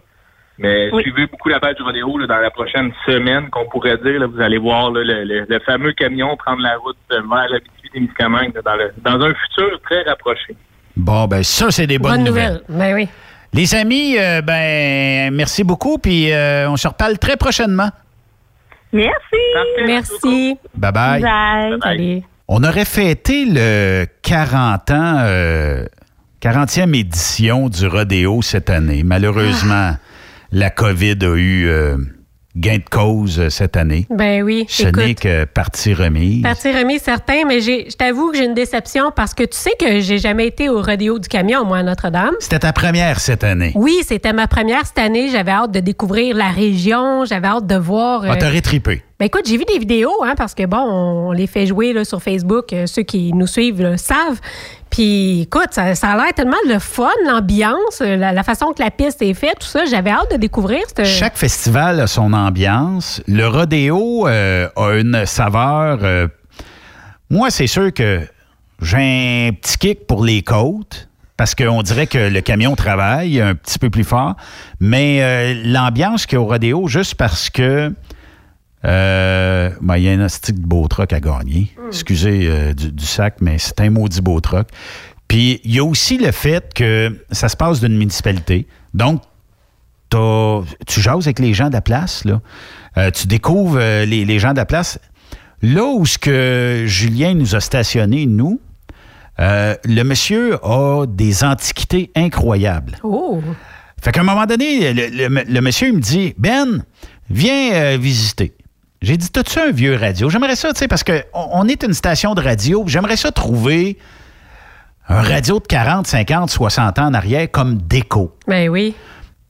Mais suivez beaucoup la page du rodéo dans la prochaine semaine, qu'on pourrait dire. vous allez voir le, fameux camion prendre la route vers la des Miscamingues dans, dans un futur très rapproché. Bon, ben ça, c'est des bonnes, nouvelles. Ben oui. Les amis, euh, ben merci beaucoup, puis on se reparle très prochainement. Merci. Merci. Bye bye. Bye. On aurait fêté le 40 ans, 40e euh, édition du rodéo cette année. Malheureusement, ah. la COVID a eu euh, gain de cause euh, cette année. Ben oui. Ce n'est que partie remise. Partie remise, certain, mais je t'avoue que j'ai une déception parce que tu sais que j'ai jamais été au rodéo du camion, moi, à Notre-Dame. C'était ta première cette année. Oui, c'était ma première cette année. J'avais hâte de découvrir la région. J'avais hâte de voir. Ah, t'aurais tripé. Ben écoute, j'ai vu des vidéos, hein, parce que bon, on les fait jouer là, sur Facebook. Euh, ceux qui nous suivent le savent. Puis écoute, ça, a l'air tellement le fun, l'ambiance, euh, la, façon que la piste est faite, tout ça. J'avais hâte de découvrir. Chaque festival a son ambiance. Le rodéo euh, a une saveur. moi, c'est sûr que j'ai un petit kick pour les côtes parce qu'on dirait que le camion travaille un petit peu plus fort. Mais l'ambiance qu'il y a au rodéo, juste parce que euh, il y a un stick de beau truck à gagner. Hmm. Excusez euh, du, sac, mais c'est un maudit beau truck. Puis il y a aussi le fait que ça se passe d'une municipalité. Donc, tu jases avec les gens de la place, là. Euh, tu découvres les, gens de la place. Là où ce que Julien nous a stationné, nous, le monsieur a des antiquités incroyables. Oh! Fait qu'à un moment donné, le, monsieur me dit Ben, viens visiter. J'ai dit, t'as-tu un vieux radio? J'aimerais ça, tu sais, parce qu'on on est une station de radio. J'aimerais ça trouver un radio de 40, 50, 60 ans en arrière comme déco. Ben oui.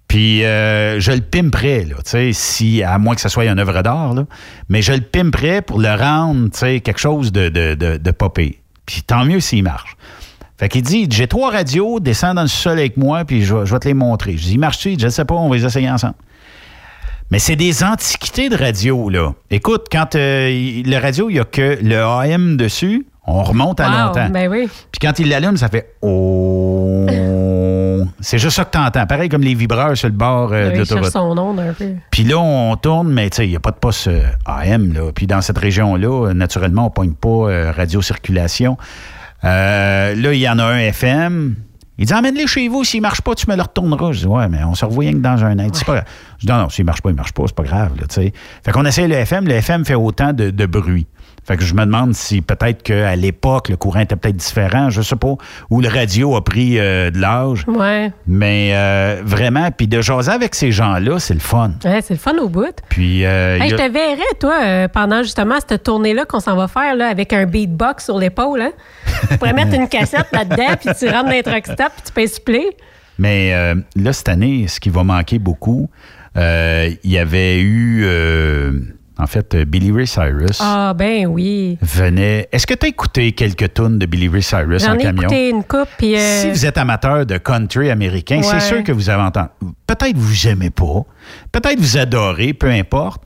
Puis euh, je le pimperais, là, tu sais, si, à moins que ce soit une œuvre d'art, là, mais je le pimperais pour le rendre, tu sais, quelque chose de, de, de, popé. Puis tant mieux s'il marche. Fait qu'il dit, j'ai trois radios, descends dans le sol avec moi, puis je, je vais te les montrer. Je dis, marche-tu? Je ne sais pas, on va les essayer ensemble. Mais c'est des antiquités de radio, là. Écoute, quand euh, le radio, il n'y a que le AM dessus, on remonte à longtemps. Ben oui. Puis quand il l'allume, ça fait Oh. C'est juste ça que tu entends. Pareil comme les vibreurs sur le bord euh, de il cherche l'autoroute. son onde un peu. Puis là, on tourne, mais tu sais, il n'y a pas de poste euh, AM. Là. Puis dans cette région-là, naturellement, on ne pogne pas euh, radiocirculation. Là, il y en a un FM. Il dit Emmène-les chez vous, s'il ne marche pas, tu me le retourneras. Je dis Ouais, mais on se revoit rien que dans un. C'est pas. Je dis Non, non, s'il ne marche pas, il ne marche pas, c'est pas grave. Là, tu sais. fait qu'on essaie le FM. Le FM fait autant de, de bruit. Fait que je me demande si peut-être qu'à l'époque, le courant était peut-être différent, je sais pas, ou le radio a pris euh, de l'âge. Ouais. Mais euh, vraiment, puis de jaser avec ces gens-là, c'est le fun. Ouais, c'est le fun au bout. Puis, euh, Hey, je te verrais, toi, euh, pendant justement cette tournée-là qu'on s'en va faire là, avec un beatbox sur l'épaule. Hein? Tu pourrais mettre une cassette là-dedans, puis tu rentres dans les truck stop, puis tu peux play. Mais euh, là, cette année, ce qui va manquer beaucoup, euh, il y avait eu, en fait, euh, Billy Ray Cyrus Ah, ben oui. venait. Est-ce que tu as écouté quelques tunes de Billy Ray Cyrus J'en en ai camion? écouté une coupe, puis. euh, Si vous êtes amateur de country américain, Ouais. c'est sûr que vous avez entendu. Peut-être vous aimez pas, peut-être vous adorez, peu importe.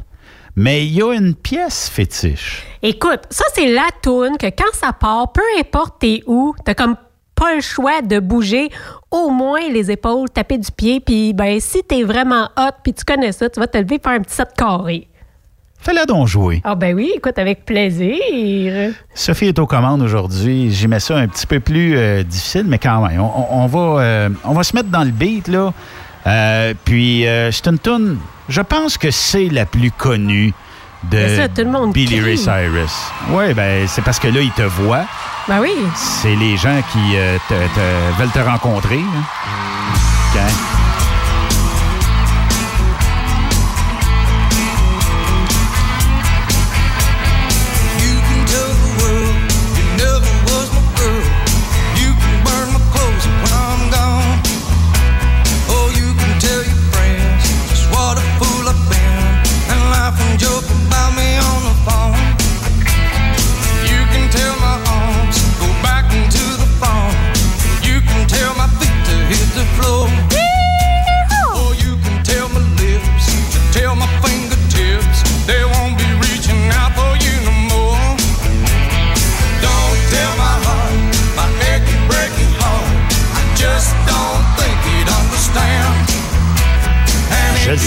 Mais il y a une pièce fétiche. Écoute, ça, c'est la toune que quand ça part, peu importe t'es où, t'as comme pas le choix de bouger au moins les épaules, taper du pied, puis ben si t'es vraiment hot, puis tu connais ça, tu vas te lever faire un petit set carré. Fais-la donc jouer. Ah ben oui, écoute, avec plaisir. Sophie est aux commandes aujourd'hui. J'y mets ça un petit peu plus euh, difficile, mais quand même. On, on- on va, euh, on va se mettre dans le beat, là. Euh, puis, euh, c'est une tune, je pense que c'est la plus connue de Mais ça, tout le monde Billy Ray. Cyrus. Oui, ben c'est parce que là, il te voit. Ben oui. C'est les gens qui te- te- veulent te rencontrer. OK.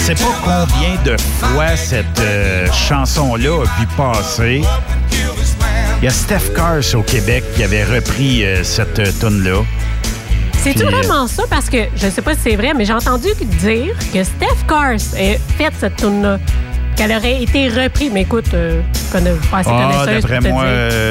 Sais pas combien de fois cette euh, chanson-là a pu passer. Il y a Steph Cars au Québec qui avait repris euh, cette euh, tune-là. C'est-tu Puis, euh, vraiment ça? Parce que je sais pas si c'est vrai, mais j'ai entendu dire que Steph Cars a fait cette tune-là. Qu'elle aurait été reprise. Mais écoute, euh, je connais pas assez Ah, d'après moi,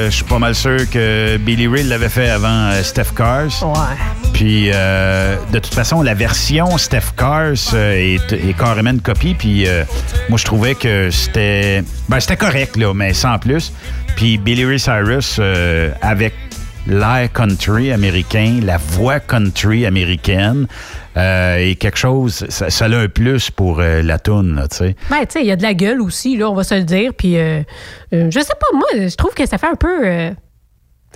je suis pas mal sûr que Billy Ray l'avait fait avant Steph Cars. Ouais. Puis, euh, de toute façon, la version Steph Cars euh, est, est carrément une copie. Puis, euh, moi, je trouvais que c'était... Ben, c'était correct, là, mais sans plus. Puis, Billy Ray Cyrus, euh, avec l'air country américain, la voix country américaine, euh, est quelque chose... Ça, ça a un plus pour euh, la toune, là, tu sais. Ben, tu sais, il y a de la gueule aussi, là, on va se le dire. Puis, euh, je sais pas, moi, je trouve que ça fait un peu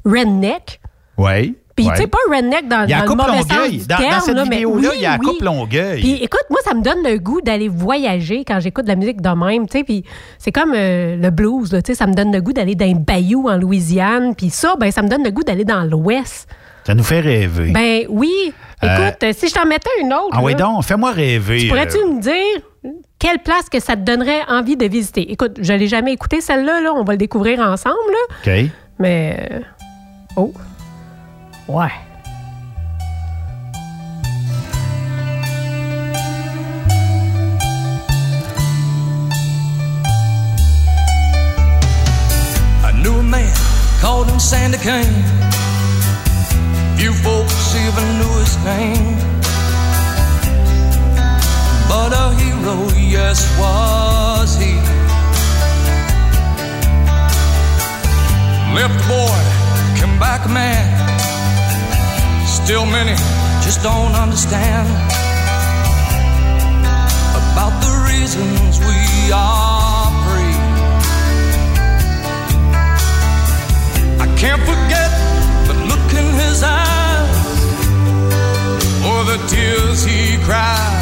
redneck. Oui. Puis, ouais. tu sais, pas redneck dans, Il y a dans le mauvais sens Longueuil. du Dans, cette là, vidéo-là, oui, il y a oui. coupe Longueuil. Puis écoute, moi, ça me donne le goût d'aller voyager quand j'écoute de la musique de même, tu sais. Puis c'est comme euh, le blues, tu sais. Ça me donne le goût d'aller dans un bayou en Louisiane. Puis ça, ben, ça me donne le goût d'aller dans l'Ouest. Ça nous fait rêver. Ben oui. Euh, Écoute, euh, si je t'en mettais une autre, ah oui, donc, fais-moi rêver. pourrais-tu euh, me dire quelle place que ça te donnerait envie de visiter? Écoute, je l'ai jamais écouté celle-là, là. On va le découvrir ensemble, là. OK. Mais. Oh. Ouais. I knew a man called him Sandy Kane. Few folks even knew his name. But a hero, yes, was he. Left boy, came back a man. Still many just don't understand about the reasons we are free. I can't forget the look in his eyes or the tears he cried.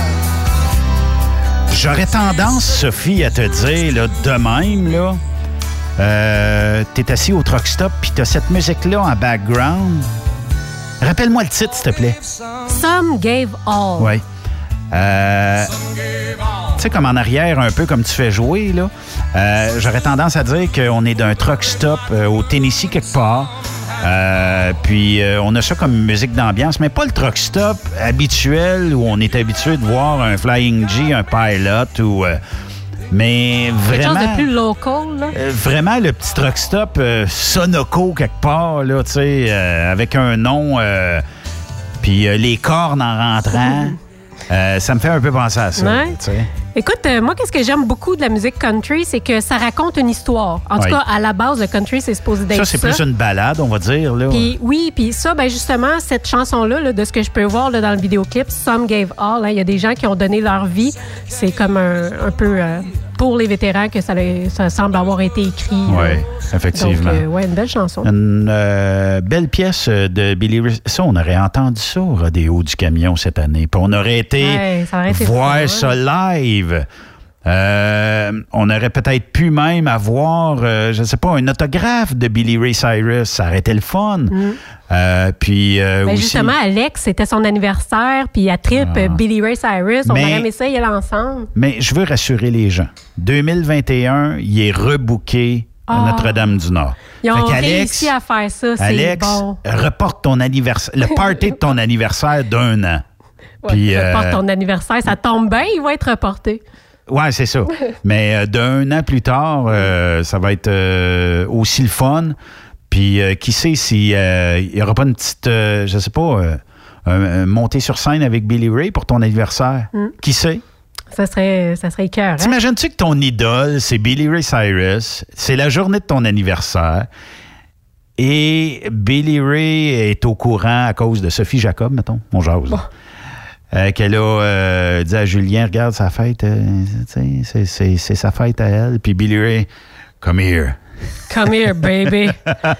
J'aurais tendance, Sophie, à te dire, là, de même, là, euh, t'es assis au truck stop, puis t'as cette musique-là en background, Rappelle-moi le titre, s'il te plaît. Some gave all. Oui. Euh, tu sais, comme en arrière, un peu comme tu fais jouer, là, euh, j'aurais tendance à dire qu'on est d'un truck stop euh, au Tennessee quelque part. Puis on a ça comme musique d'ambiance, mais pas le truck stop habituel où on est habitué de voir un Flying G, un Pilot ou. Mais Quelque chose vraiment. de plus local, là? Euh, vraiment le petit truck stop euh, Sonoco quelque part, là, tu sais, euh, avec un nom, puis les cornes en rentrant. Ça me fait un peu penser à ça. Ouais. Écoute, euh, moi, qu'est-ce que j'aime beaucoup de la musique country, c'est que ça raconte une histoire. En tout Oui. cas, à la base, le country, c'est supposé d'être Ça, ça. c'est plus une balade, on va dire. Là. Puis oui, puis ça, ben justement, cette chanson-là, là, de ce que je peux voir là, dans le vidéoclip, Some Gave All, hein, il y a des gens qui ont donné leur vie. C'est comme un, un peu euh, pour les vétérans que ça, le- ça semble avoir été écrit. Oui, euh. effectivement. Donc, euh, ouais, une belle chanson. Une euh, belle pièce de Billy Ray- Ça, on aurait entendu ça au Rodéo du Camion cette année. Puis on aurait été Ouais, ça aurait été voir ouais. ça live. Euh, on aurait peut-être pu même avoir, euh, je ne sais pas, un autographe de Billy Ray Cyrus. Ça aurait été le fun. Euh, puis euh, Mm. Ben, aussi- justement, Alex, c'était son anniversaire, puis à trip Ah. Billy Ray Cyrus. On Mais- aurait aimé ça y aller ensemble. Mais je veux rassurer les gens. 2021, il est rebooké à Ah. Notre-Dame-du-Nord. Ils ont qu'Alex- réussi à faire ça, c'est Alex, bon. reporte ton anniversaire, le party de ton anniversaire d'un an. Ouais, Puis, je euh, porte ton anniversaire, ça tombe bien, il va être reporté. Ouais, c'est ça. Mais euh, d'un an plus tard, euh, ça va être euh, aussi le fun. Puis qui sait s'il n'y aura pas une petite, je sais pas, montée sur scène avec Billy Ray pour ton anniversaire? Mm. Qui sait? Ça serait, ça serait cœur. T'imagines-tu que ton idole, c'est Billy Ray Cyrus, c'est la journée de ton anniversaire, et Billy Ray est au courant à cause de Sophie Jacob, mettons, mon jase. Euh, qu'elle a euh, dit à Julien, regarde sa fête, euh, c'est sa fête à elle. Puis Billy Ray, come here. Come here, baby.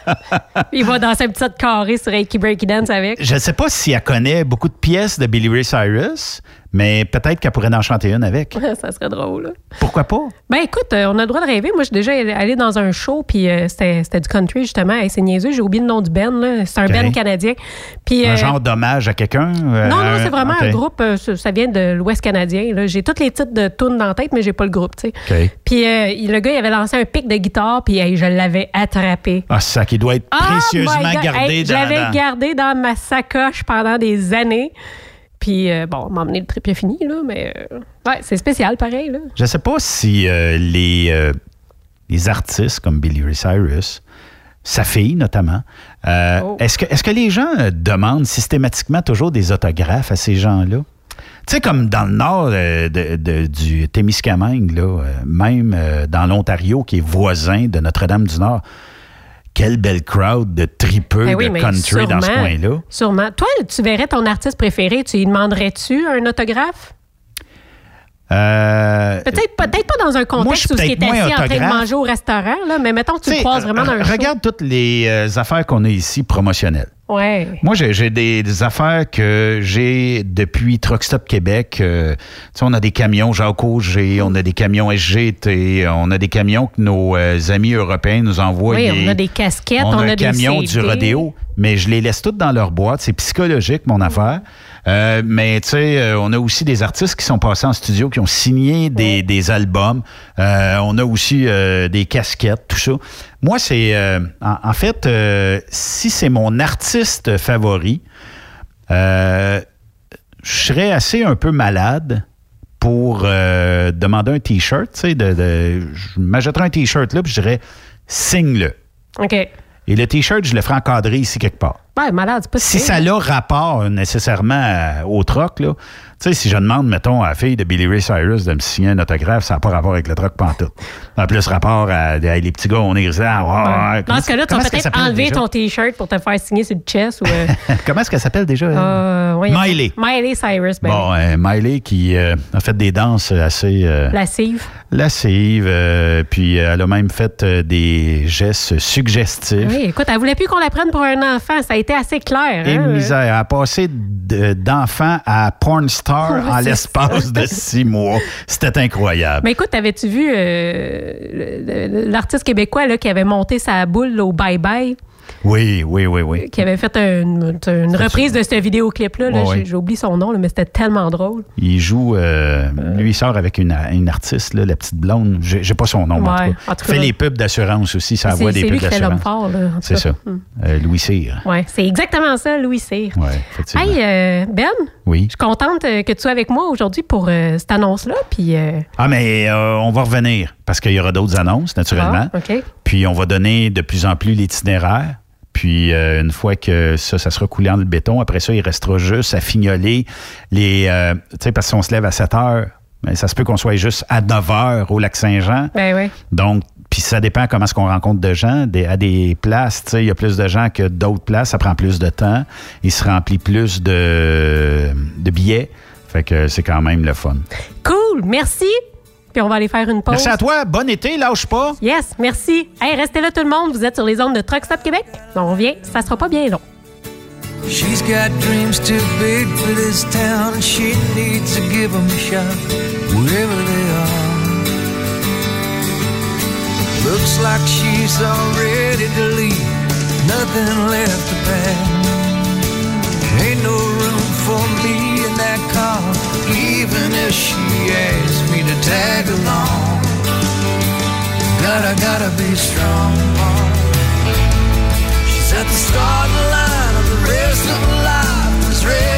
il va danser un petit carré sur Reiki Breaky Dance avec. Je ne sais pas si elle connaît beaucoup de pièces de Billy Ray Cyrus, mais peut-être qu'elle pourrait en chanter une avec. ça serait drôle. Pourquoi pas? Ben écoute, euh, on a le droit de rêver. Moi, suis déjà allé dans un show, puis euh, c'était du country, justement. Hey, c'est niaiseux, j'ai oublié le nom du là. C'est un band canadien. Puis, Un euh, genre d'hommage à quelqu'un? Non, non, c'est vraiment un groupe, ça vient de l'Ouest canadien. J'ai tous les titres de tunes dans la tête, mais j'ai pas le groupe, tu sais. Puis le gars, il avait lancé un pic de guitare, puis hey, je l'avais attrapé. Ah, ça qui doit être Oh précieusement gardé Hey, Je l'avais gardé dans ma sacoche pendant des années. Puis, euh, bon, m'a emmené le trip est fini, là, mais euh, ouais, c'est spécial, pareil. Là. Je ne sais pas si euh, les, euh, les artistes comme Billy Ray Cyrus, sa fille notamment, euh, Oh. est-ce que, est que les gens demandent systématiquement toujours des autographes à ces gens-là? Tu sais, comme dans le nord de- de- du Témiscamingue, là, même dans l'Ontario, qui est voisin de Notre-Dame-du-Nord, quelle belle crowd de tripeux Ben oui, de country dans ce coin-là. Sûrement. Toi, tu verrais ton artiste préféré, tu lui demanderais-tu un autographe? Euh, Peut-être peut-être pas dans un Moi, contexte où est peut-être moins assis en train de manger au restaurant, là, mais mettons que tu le Tu sais, croises vraiment dans un show. Regarde toutes les euh, affaires qu'on a ici promotionnelles. Ouais. Moi, j'ai des, des affaires que j'ai depuis Truck Stop Québec. Euh, tu sais, on a des camions Jacques Auger, on a des camions SGT, on a des camions que nos euh, amis européens nous envoient. Oui, on a des casquettes, on on, a des camion du rodéo, mais je les laisse toutes dans leur boîte. C'est psychologique, mon affaire. Euh, mais tu sais, euh, on a aussi des artistes qui sont passés en studio, qui ont signé des, des albums. Euh, on a aussi euh, des casquettes, tout ça. Moi, c'est... en, en fait, si c'est mon artiste favori, je serais assez un peu malade pour demander un T-shirt. tu sais, De, de, je m'achèterais un T-shirt là, puis je dirais signe-le. OK. Et le T-shirt, je le ferai encadrer ici quelque part. Ouais, malade, c'est pas Si ça a rapport nécessairement à- au troc, là, tu sais, si je demande, mettons, à la fille de Billy Ray Cyrus de me signer un autographe, ça n'a pas rapport avec le troc pantoute. A plus rapport à, à les petits gars, on est. Ah, ouais. Dans ce cas-là, tu vas peut-être enlever ton T-shirt pour te faire signer sur le chest ou. euh, Comment est-ce qu'elle s'appelle déjà? euh, Miley. Miley Cyrus, ben, Bon, euh, Miley qui a fait des danses assez lascive. lascives, euh, puis elle a même fait des gestes suggestifs. Oui, écoute, elle voulait plus qu'on la prenne pour un enfant. Ça a été assez clair. Et hein? misère, elle a passé de- d'enfant à porn star En l'espace de six mois. C'était incroyable. Mais écoute, avais tu vu euh, l'artiste québécois là, qui avait monté sa boule là, au Bye Bye? Oui, oui, oui, oui. qui avait fait une, une reprise de ce vidéoclip-là. là. Oublié son nom, là, mais c'était tellement drôle. Il joue, euh, lui, il sort avec une, une artiste, là, la petite blonde. J'ai pas son nom, en tout cas. en tout Il fait les pubs d'assurance aussi, ça C'est voit des pubs d'assurance. C'est ça. Mm. Euh, Louis Cyr. Ouais, c'est exactement ça, Louis Cyr. Oui, effectivement. Hey, euh, Ben, oui. je suis contente euh, que tu sois avec moi aujourd'hui pour euh, cette annonce-là. Puis, euh, Ah, mais euh, on va revenir parce qu'il y aura d'autres annonces, naturellement. ah, OK. Puis on va donner de plus en plus l'itinéraire. Puis euh, une fois que ça, ça sera coulé en le béton, après ça, il restera juste à fignoler les. euh, tu sais, parce qu'on se lève à 7 heures, mais ça se peut qu'on soit juste à 9 heures au lac Saint-Jean. Ben oui. Donc, puis ça dépend comment est-ce qu'on rencontre de gens. Des- à des places, tu sais, il y a plus de gens que d'autres places, ça prend plus de temps. Il se remplit plus de, de billets. Fait que c'est quand même le fun. Cool, merci. Puis on va aller faire une pause. Merci à toi. Bon été, lâche pas. Yes, merci. Hey, restez là tout le monde. Vous êtes sur les ondes de Truck Stop Québec. On revient. Ça sera pas bien long. She's got dreams too big for this town, she needs to give 'em a shot wherever they are. Looks like she's all ready to leave, nothing left to pack. Ain't no room for me in that car, even if she asks to tag along. Gotta, gotta be strong. She's at the starting line of the rest of her life was ready.